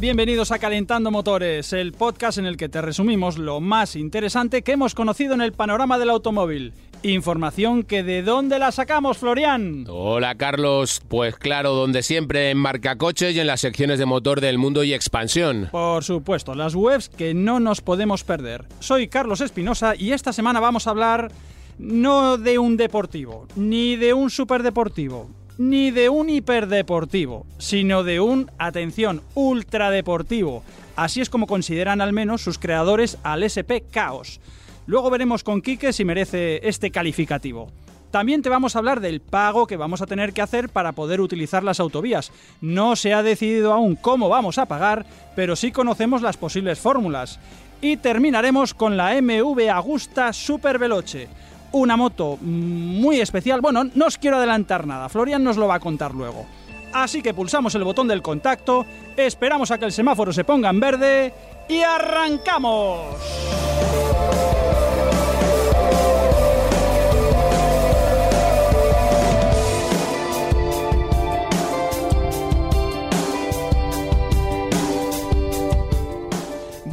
Bienvenidos a Calentando Motores, el podcast en el que te resumimos lo más interesante que hemos conocido en el panorama del automóvil. Información que de dónde la sacamos, Florian. Hola Carlos, pues claro, donde siempre en Marcacoches y en las secciones de motor del mundo y expansión. Por supuesto, las webs que no nos podemos perder. Soy Carlos Espinosa y esta semana vamos a hablar no de un deportivo, ni de un superdeportivo, ni de un hiperdeportivo, sino de un, atención, ultradeportivo. Así es como consideran al menos sus creadores al SP Chaos. Luego veremos con Quique si merece este calificativo. También te vamos a hablar del pago que vamos a tener que hacer para poder utilizar las autovías. No se ha decidido aún cómo vamos a pagar, pero sí conocemos las posibles fórmulas. Y terminaremos con la MV Agusta Super Veloce, una moto muy especial. Bueno, no os quiero adelantar nada, Florian nos lo va a contar luego. Así que pulsamos el botón del contacto, esperamos a que el semáforo se ponga en verde y arrancamos.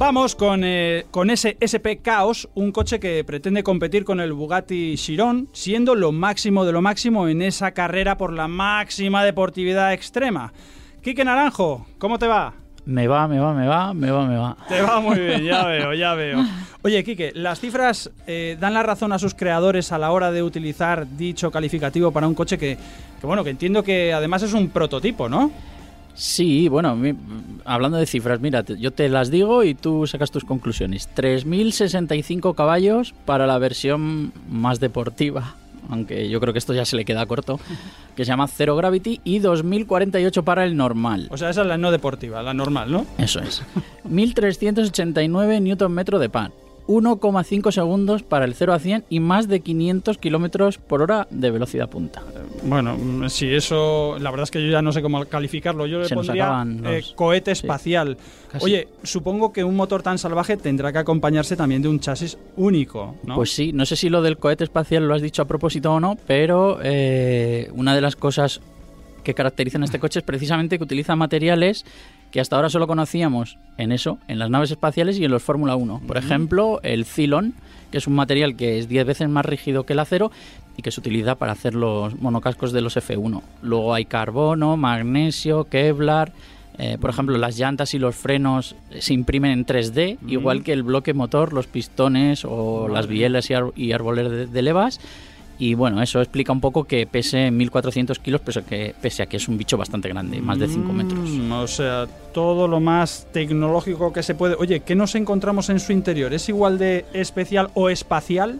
Vamos con, eh, con ese SP Chaos, un coche que pretende competir con el Bugatti Chiron, siendo lo máximo de lo máximo en esa carrera por la máxima deportividad extrema. Quique Naranjo, ¿cómo te va? Me va, me va, me va, me va, me va. Te va muy bien, ya veo, ya veo. Oye, Quique, ¿las cifras eh, dan la razón a sus creadores a la hora de utilizar dicho calificativo para un coche que, que, bueno, que entiendo que además es un prototipo, ¿no? Sí, bueno, mi- hablando de cifras, mira, yo te las digo y tú sacas tus conclusiones. 3.065 caballos para la versión más deportiva, aunque yo creo que esto ya se le queda corto, que se llama Zero Gravity, y 2.048 para el normal. O sea, esa es la no deportiva, la normal, ¿no? Eso es. 1.389 Nm de pan. 1,5 segundos para el 0 a 100 y más de 500 kilómetros por hora de velocidad punta. Bueno, mm, sí, eso, la verdad es que yo ya no sé cómo calificarlo. Yo le Se nos pondría acaban eh, los- cohete sí. espacial. Oye, supongo que un motor tan salvaje tendrá que acompañarse también de un chasis único, ¿no? Pues sí, no sé si lo del cohete espacial lo has dicho a propósito o no, pero eh, una de las cosas que caracterizan a este coche es precisamente que utiliza materiales que hasta ahora solo conocíamos en eso, en las naves espaciales y en los Fórmula 1. Por ejemplo, el Cylon, que es un material que es 10 veces más rígido que el acero y que se utiliza para hacer los monocascos de los F1. Luego hay carbono, magnesio, Kevlar. eh, por ejemplo, las llantas y los frenos se imprimen en 3D, igual que el bloque motor, los pistones o las bielas y, árboles de, de levas. Y bueno, eso explica un poco que pese 1400 kilos, pese a que, pese a que es un bicho bastante grande, más de 5 metros. Mm, o sea, todo lo más tecnológico que se puede. Oye, ¿qué nos encontramos en su interior? ¿Es igual de especial o espacial?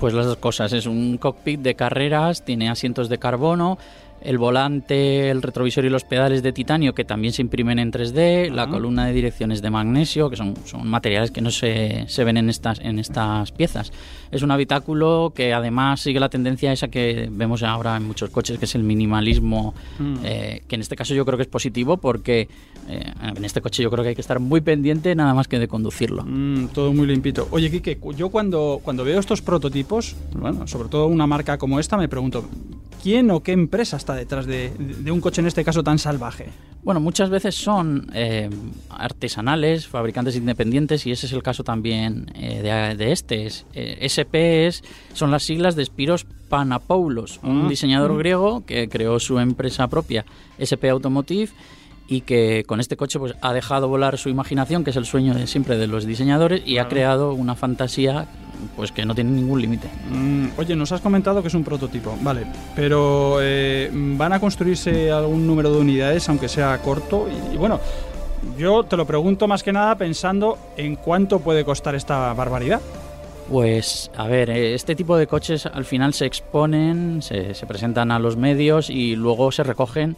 Pues las dos cosas, es un cockpit de carreras, tiene asientos de carbono, el volante, el retrovisor y los pedales de titanio que también se imprimen en 3D, la columna de direcciones de magnesio, que son, son materiales que no se, se ven en estas, en estas piezas. Es un habitáculo que además sigue la tendencia esa que vemos ahora en muchos coches, que es el minimalismo, Mm. eh, que en este caso yo creo que es positivo porque eh, en este coche yo creo que hay que estar muy pendiente nada más que de conducirlo. Mm, todo muy limpito. Oye, cu- yo cuando, cuando veo estos prototipos, bueno, sobre todo una marca como esta, me pregunto, ¿quién o qué empresa está detrás de, de un coche en este caso tan salvaje? Bueno, muchas veces son eh, artesanales, fabricantes independientes, y ese es el caso también eh, de, de este. Es, eh, SP es- son las siglas de Spiros Panapoulos, Ah. un diseñador griego que creó su empresa propia, SP Automotive, y que con este coche pues, ha dejado volar su imaginación, que es el sueño de siempre de los diseñadores, y ha creado una fantasía pues que no tiene ningún límite. Mm, oye, nos has comentado que es un prototipo, vale, pero eh, ¿van a construirse algún número de unidades, aunque sea corto? Y, y bueno, yo te lo pregunto más que nada pensando en cuánto puede costar esta barbaridad. Pues, a ver, eh, este tipo de coches al final se exponen, se, se presentan a los medios y luego se recogen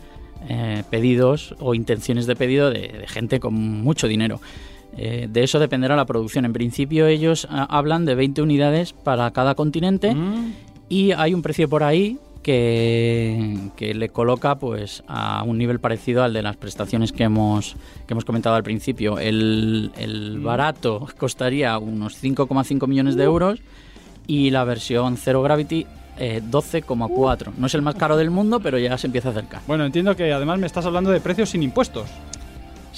eh, pedidos o intenciones de pedido de, de gente con mucho dinero. Eh, de eso dependerá la producción. En principio ellos ah, hablan de 20 unidades para cada continente Mm, y hay un precio por ahí que, que le coloca pues a un nivel parecido al de las prestaciones que hemos, que hemos comentado al principio. El, el barato costaría unos 5,5 millones de euros y la versión Zero Gravity eh, 12,4. No es el más caro del mundo, pero ya se empieza a acercar. Bueno, entiendo que además me estás hablando de precios sin impuestos.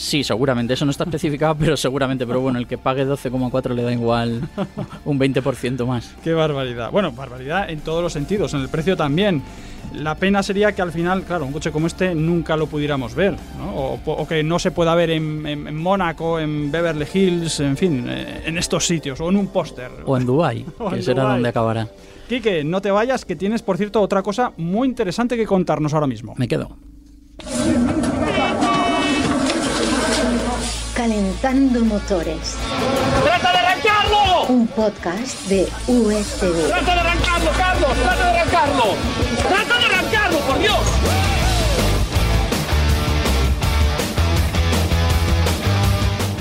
Sí, seguramente. Eso no está especificado, pero seguramente. Pero bueno, el que pague 12,4 le da igual un 20% más. Qué barbaridad. Bueno, barbaridad en todos los sentidos, en el precio también. La pena sería que al final, claro, un coche como este nunca lo pudiéramos ver, ¿no? o, o que no se pueda ver en, en- en Mónaco, en Beverly Hills, en fin, eh, en estos sitios, o en un póster. O en Dubai, O que en será Dubái. donde acabará. Quique, no te vayas, que tienes, por cierto, otra cosa muy interesante que contarnos ahora mismo. Me quedo. Calentando motores. ¡Trata de arrancarlo! Un podcast de USV. ¡Trata de arrancarlo, Carlos! ¡Trata de arrancarlo! ¡Trata de arrancarlo, por Dios!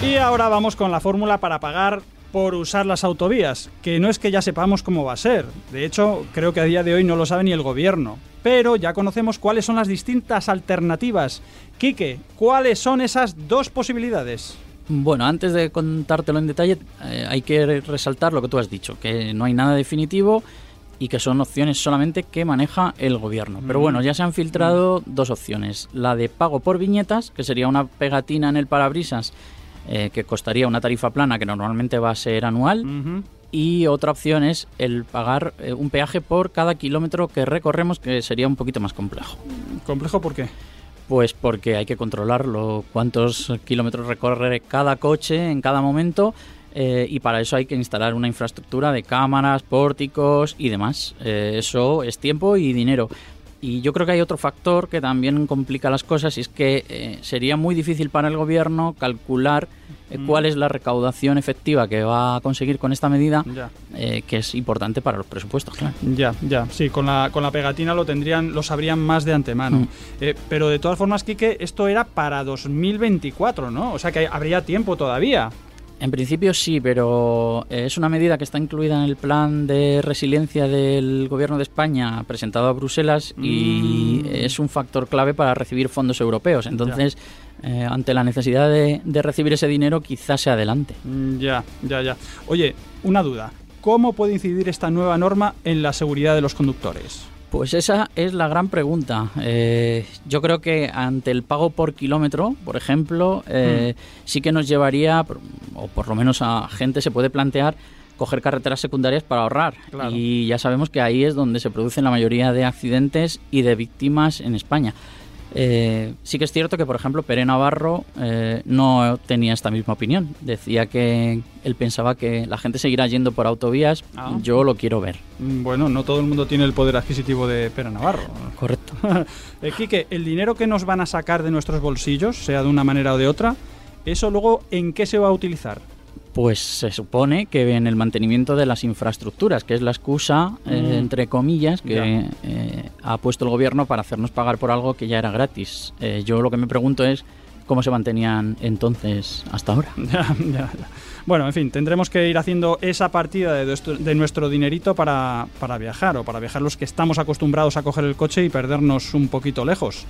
Y ahora vamos con la fórmula para pagar por usar las autovías, que no es que ya sepamos cómo va a ser. De hecho, creo que a día de hoy no lo sabe ni el gobierno. Pero ya conocemos cuáles son las distintas alternativas. Quique, ¿cuáles son esas dos posibilidades? Bueno, antes de contártelo en detalle, eh, hay que resaltar lo que tú has dicho, que no hay nada definitivo y que son opciones solamente que maneja el gobierno. Pero bueno, ya se han filtrado dos opciones. La de pago por viñetas, que sería una pegatina en el parabrisas eh, que costaría una tarifa plana que normalmente va a ser anual. Y otra opción es el pagar eh, un peaje por cada kilómetro que recorremos, que sería un poquito más complejo. ¿Complejo por qué? Pues porque hay que controlarlo, cuántos kilómetros recorre cada coche en cada momento eh, y para eso hay que instalar una infraestructura de cámaras, pórticos y demás. Eh, eso es tiempo y dinero. Y yo creo que hay otro factor que también complica las cosas y es que eh, sería muy difícil para el gobierno calcular eh, cuál es la recaudación efectiva que va a conseguir con esta medida, eh, que es importante para los presupuestos, claro. Ya, ya, sí, con la, con la pegatina lo tendrían, lo sabrían más de antemano. Mm. Eh, pero de todas formas, Quique, esto era para 2024, ¿no? O sea que habría tiempo todavía. En principio sí, pero eh, es una medida que está incluida en el plan de resiliencia del Gobierno de España presentado a Bruselas y Mm. es un factor clave para recibir fondos europeos. Entonces, eh, ante la necesidad de, de recibir ese dinero, quizás se adelante. Mm, Ya, ya, ya. Oye, una duda. ¿Cómo puede incidir esta nueva norma en la seguridad de los conductores? Pues esa es la gran pregunta. Eh, yo creo que ante el pago por kilómetro, por ejemplo, eh, sí que nos llevaría, o por lo menos a gente se puede plantear, coger carreteras secundarias para ahorrar. Claro. Y ya sabemos que ahí es donde se producen la mayoría de accidentes y de víctimas en España. Eh, sí que es cierto que, por ejemplo, Pere Navarro eh, no tenía esta misma opinión. Decía que él pensaba que la gente seguirá yendo por autovías. Ah. Yo lo quiero ver. Mm, Bueno, no todo el mundo tiene el poder adquisitivo de Pera Navarro. Correcto. Eh, Quique, el dinero que nos van a sacar de nuestros bolsillos, sea de una manera o de otra, ¿eso luego en qué se va a utilizar? Pues se supone que en el mantenimiento de las infraestructuras, que es la excusa, eh, entre comillas, que eh, ha puesto el gobierno para hacernos pagar por algo que ya era gratis. Eh, yo lo que me pregunto es cómo se mantenían entonces hasta ahora. Bueno, en fin, tendremos que ir haciendo esa partida de nuestro, de nuestro dinerito para, para viajar, o para viajar los que estamos acostumbrados a coger el coche y perdernos un poquito lejos.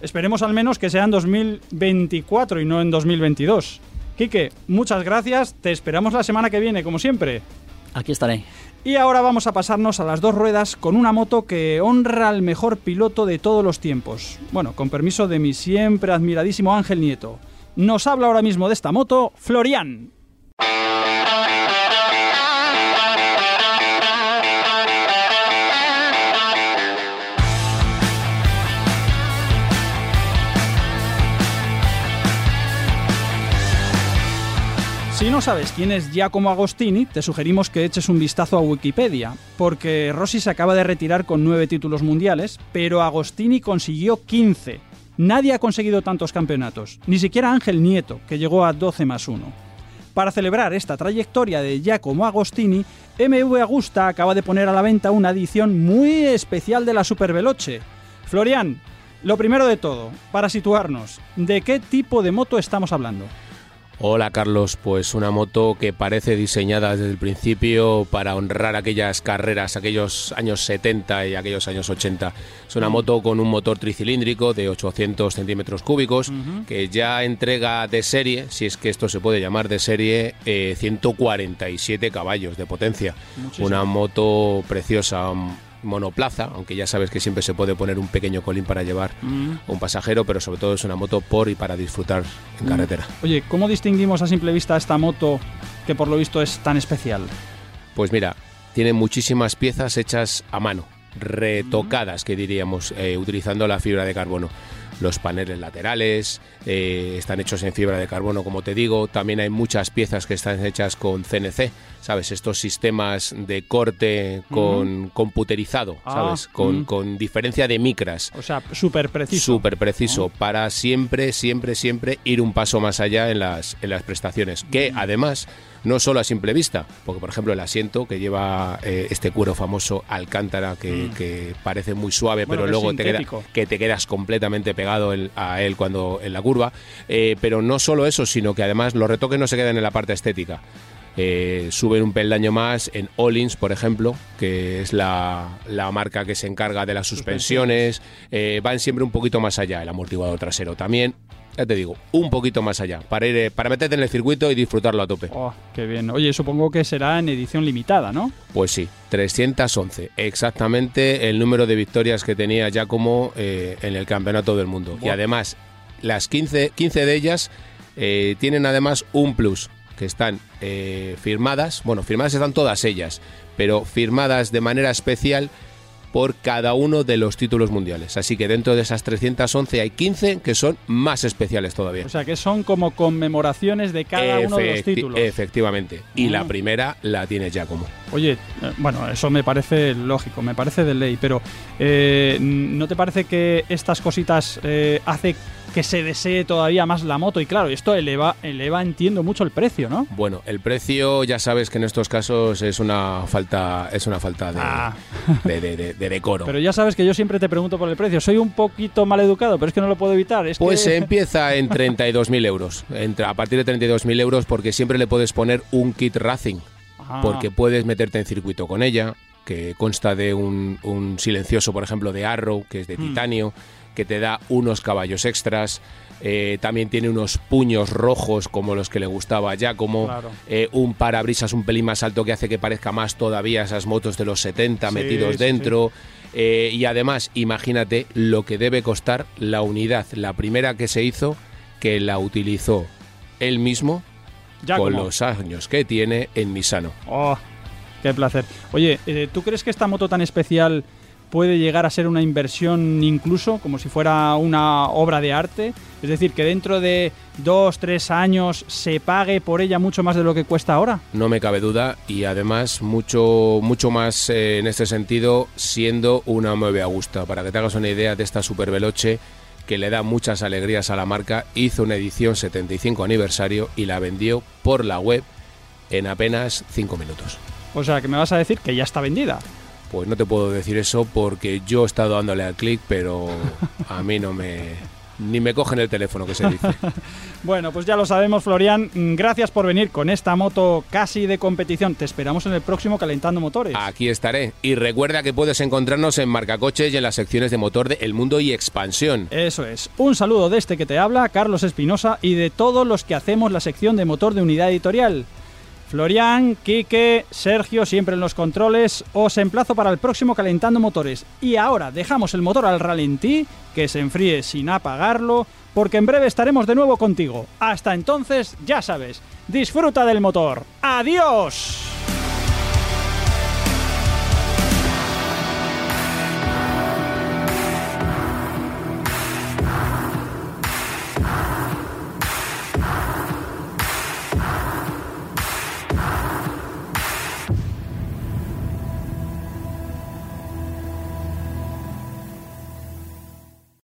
Esperemos al menos que sea en 2024 y no en 2022. Quique, muchas gracias, te esperamos la semana que viene, como siempre. Aquí estaré. Y ahora vamos a pasarnos a las dos ruedas con una moto que honra al mejor piloto de todos los tiempos. Bueno, con permiso de mi siempre admiradísimo Ángel Nieto. Nos habla ahora mismo de esta moto Florian. Si no sabes quién es Giacomo Agostini, te sugerimos que eches un vistazo a Wikipedia, porque Rossi se acaba de retirar con nueve títulos mundiales, pero Agostini consiguió 15. Nadie ha conseguido tantos campeonatos, ni siquiera Ángel Nieto, que llegó a 12 más 1. Para celebrar esta trayectoria de Giacomo Agostini, MV Agusta acaba de poner a la venta una edición muy especial de la Super Veloce. Florian, lo primero de todo, para situarnos, ¿de qué tipo de moto estamos hablando? Hola Carlos, pues una moto que parece diseñada desde el principio para honrar aquellas carreras, aquellos años 70 y aquellos años 80. Es una moto con un motor tricilíndrico de 800 centímetros cúbicos que ya entrega de serie, si es que esto se puede llamar de serie, eh, 147 caballos de potencia. Muchísimo. Una moto preciosa, monoplaza, aunque ya sabes que siempre se puede poner un pequeño colín para llevar Mm. un pasajero, pero sobre todo es una moto por y para disfrutar en carretera. Oye, ¿cómo distinguimos a simple vista esta moto que por lo visto es tan especial? Pues mira, tiene muchísimas piezas hechas a mano, retocadas, que diríamos, eh, utilizando la fibra de carbono. Los paneles laterales eh, están hechos en fibra de carbono, como te digo. También hay muchas piezas que están hechas con CNC, ¿sabes? Estos sistemas de corte con computerizado, Ah, ¿sabes? Con, mm. con diferencia de micras. O sea, súper preciso. Súper preciso para siempre, siempre, siempre ir un paso más allá en las, en las prestaciones. Que además, no solo a simple vista, porque por ejemplo el asiento que lleva eh, este cuero famoso Alcántara, que, que parece muy suave, Bueno, pero luego te, queda- que te quedas completamente pegado el- a él cuando en la curva. Eh, pero no solo eso, sino que además los retoques no se quedan en la parte estética. Eh, suben un peldaño más en Olins, por ejemplo, que es la, la marca que se encarga de las suspensiones. Eh, van siempre un poquito más allá, el amortiguador trasero también. Ya te digo, un poquito más allá, para ir, eh, para meterte en el circuito y disfrutarlo a tope. Oh, qué bien. Oye, supongo que será en edición limitada, ¿no? Pues sí, 311, exactamente el número de victorias que tenía Giacomo eh, en el Campeonato del Mundo. Y además, las 15, 15 de ellas tienen además un plus, que están eh, firmadas, bueno, firmadas están todas ellas, pero firmadas de manera especial por cada uno de los títulos mundiales. Así que dentro de esas 311 hay 15 que son más especiales todavía. O sea, que son como conmemoraciones de cada uno de los títulos. Efectivamente. Y Ah. la primera la tiene Giacomo. Oye, eh, bueno, eso me parece lógico, me parece de ley, pero eh, ¿no te parece que estas cositas eh, hace que se desee todavía más la moto? Y claro, esto eleva, eleva, entiendo, mucho el precio, ¿no? Bueno, el precio ya sabes que en estos casos es una falta, es una falta de, Ah. de, de- de- de decoro. Pero ya sabes que yo siempre te pregunto por el precio. Soy un poquito mal educado, pero es que no lo puedo evitar. Es pues que... empieza en 32.000 euros, entre- a partir de 32.000 euros porque siempre le puedes poner un kit racing, Ah, porque puedes meterte en circuito con ella, que consta de un, un silencioso, por ejemplo, de Arrow, que es de Hmm. titanio, que te da unos caballos extras. eh, también tiene unos puños rojos como los que le gustaba ya, como Claro. eh, un parabrisas un pelín más alto que hace que parezca más todavía esas motos de los 70 Sí, metidos sí, dentro. Eh, y además, imagínate lo que debe costar la unidad, la primera que se hizo, que la utilizó él mismo ya con los años que tiene en Misano. Oh, qué placer. Oye, eh, ¿tú crees que esta moto tan especial puede llegar a ser una inversión incluso como si fuera una obra de arte? Es decir, que dentro de dos, tres años se pague por ella mucho más de lo que cuesta ahora. No me cabe duda y además mucho, mucho más eh, en este sentido siendo una Mueve Augusta. Para que te hagas una idea de esta Super Veloce que le da muchas alegrías a la marca, hizo una edición 75 aniversario y la vendió por la web en apenas 5 minutos. O sea, que me vas a decir que ya está vendida. Pues no te puedo decir eso porque yo he estado dándole al clic, pero a mí no me... ni me cogen el teléfono que se dice. Bueno, pues ya lo sabemos, Florian. Mm, Gracias por venir con esta moto casi de competición. Te esperamos en el próximo Calentando Motores. Aquí estaré. Y recuerda que puedes encontrarnos en Marcacoches y en las secciones de motor de El Mundo y Expansión. Eso es. Un saludo de este que te habla, Carlos Espinosa, y de todos los que hacemos la sección de motor de unidad editorial. Florian, Quique, Sergio, siempre en los controles. Os emplazo para el próximo Calentando Motores. Y ahora dejamos el motor al ralentí, que se enfríe sin apagarlo, porque en breve estaremos de nuevo contigo. Hasta entonces, ya sabes, disfruta del motor. ¡Adiós!